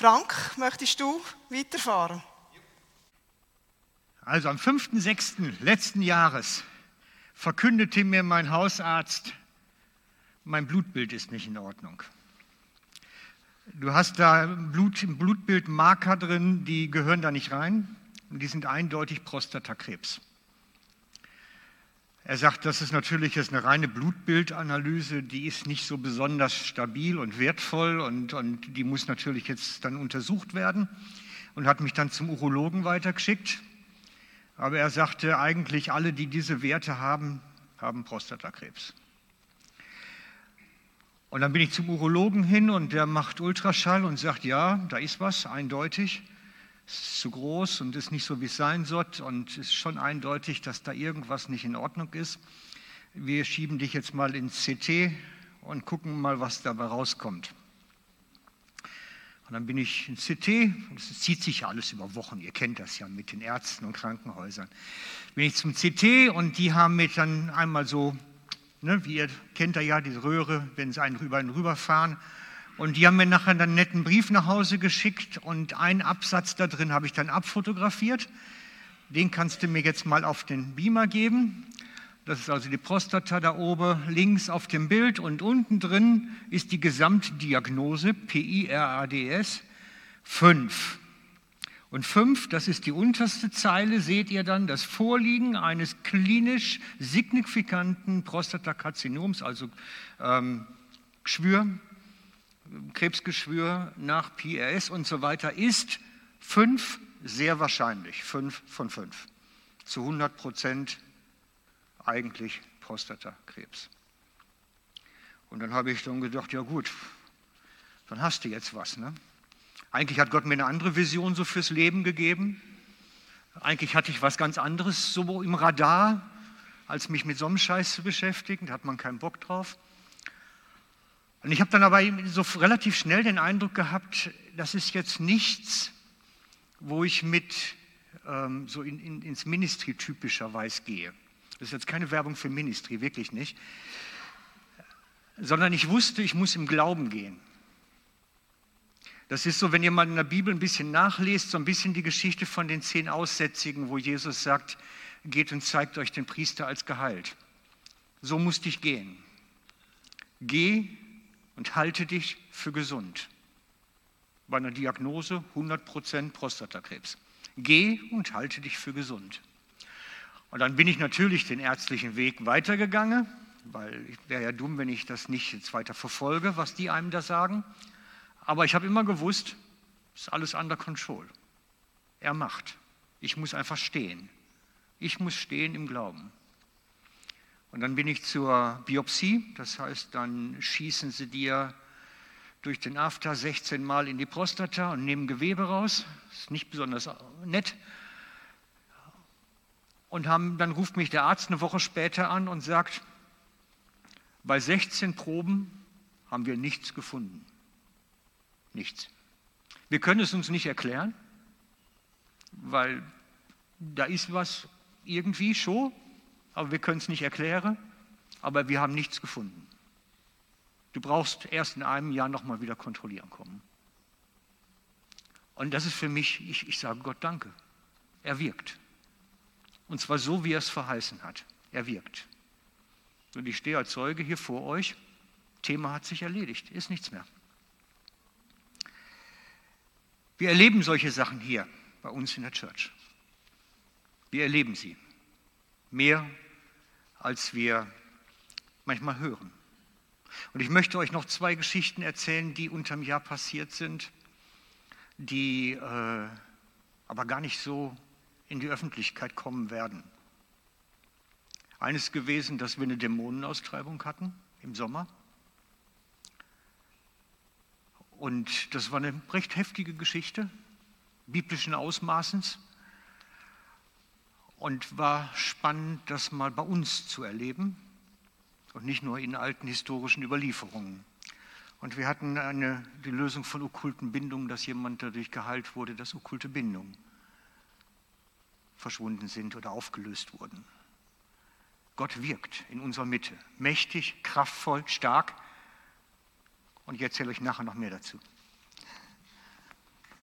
Frank, möchtest du weiterfahren? Also am 5.6. letzten Jahres verkündete mir mein Hausarzt, mein Blutbild ist nicht in Ordnung. Du hast da Blut, im Blutbild Marker drin, die gehören da nicht rein und die sind eindeutig Prostatakrebs. Er sagt, das ist natürlich jetzt eine reine Blutbildanalyse, die ist nicht so besonders stabil und wertvoll und, und die muss natürlich jetzt dann untersucht werden und hat mich dann zum Urologen weitergeschickt. Aber er sagte, eigentlich alle, die diese Werte haben, haben Prostatakrebs. Und dann bin ich zum Urologen hin und der macht Ultraschall und sagt, ja, da ist was, eindeutig. Ist zu groß und ist nicht so, wie es sein soll. Und es ist schon eindeutig, dass da irgendwas nicht in Ordnung ist. Wir schieben dich jetzt mal ins CT und gucken mal, was dabei rauskommt. Und dann bin ich ins CT, das zieht sich ja alles über Wochen, ihr kennt das ja mit den Ärzten und Krankenhäusern. Bin ich zum CT und die haben mir dann einmal so, ne, wie ihr kennt ja, ja diese Röhre, wenn sie einen rüber einen rüberfahren. Und die haben mir nachher dann einen netten Brief nach Hause geschickt und einen Absatz da drin habe ich dann abfotografiert. Den kannst du mir jetzt mal auf den Beamer geben. Das ist also die Prostata da oben links auf dem Bild und unten drin ist die Gesamtdiagnose PIRADS 5. Und 5, das ist die unterste Zeile, seht ihr dann das Vorliegen eines klinisch signifikanten Prostatakarzinoms, also ähm, Geschwür, Krebsgeschwür nach PRS und so weiter, ist 5 sehr wahrscheinlich, 5 von 5. Zu 100 Prozent eigentlich Prostatakrebs. Und dann habe ich dann gedacht, ja gut, dann hast du jetzt was. Ne? Eigentlich hat Gott mir eine andere Vision so fürs Leben gegeben. Eigentlich hatte ich was ganz anderes so im Radar, als mich mit so einem Scheiß zu beschäftigen. Da hat man keinen Bock drauf. Und ich habe dann aber so relativ schnell den Eindruck gehabt, das ist jetzt nichts, wo ich mit ähm, so in, in, ins Ministry typischerweise gehe. Das ist jetzt keine Werbung für Ministry, wirklich nicht. Sondern ich wusste, ich muss im Glauben gehen. Das ist so, wenn ihr mal in der Bibel ein bisschen nachlest, so ein bisschen die Geschichte von den zehn Aussätzigen, wo Jesus sagt, geht und zeigt euch den Priester als geheilt. So musste ich gehen. Geh und halte dich für gesund. Bei einer Diagnose 100% Prostatakrebs. Geh und halte dich für gesund. Und dann bin ich natürlich den ärztlichen Weg weitergegangen, weil ich wäre ja dumm, wenn ich das nicht jetzt weiter verfolge, was die einem da sagen. Aber ich habe immer gewusst, ist alles under control. Er macht. Ich muss einfach stehen. Ich muss stehen im Glauben. Und dann bin ich zur Biopsie, das heißt, dann schießen sie dir durch den After 16 Mal in die Prostata und nehmen Gewebe raus. Ist nicht besonders nett und haben, dann ruft mich der Arzt eine Woche später an und sagt, bei 16 Proben haben wir nichts gefunden. Nichts. Wir können es uns nicht erklären, weil da ist was irgendwie schon, aber wir können es nicht erklären, aber wir haben nichts gefunden. Du brauchst erst in einem Jahr nochmal wieder kontrollieren kommen. Und das ist für mich, ich, ich sage Gott danke. Er wirkt. Und zwar so, wie er es verheißen hat. Er wirkt. Und ich stehe als Zeuge hier vor euch. Thema hat sich erledigt, ist nichts mehr. Wir erleben solche Sachen hier bei uns in der Church. Wir erleben sie mehr, als wir manchmal hören. Und ich möchte euch noch zwei Geschichten erzählen, die unterm Jahr passiert sind, die äh, aber gar nicht so in die Öffentlichkeit kommen werden. Eines gewesen, dass wir eine Dämonenaustreibung hatten im Sommer. Und das war eine recht heftige Geschichte, biblischen Ausmaßens. Und war spannend, das mal bei uns zu erleben und nicht nur in alten historischen Überlieferungen. Und wir hatten eine, die Lösung von okkulten Bindungen, dass jemand dadurch geheilt wurde, dass okkulte Bindungen verschwunden sind oder aufgelöst wurden. Gott wirkt in unserer Mitte, mächtig, kraftvoll, stark. Und ich erzähle euch nachher noch mehr dazu.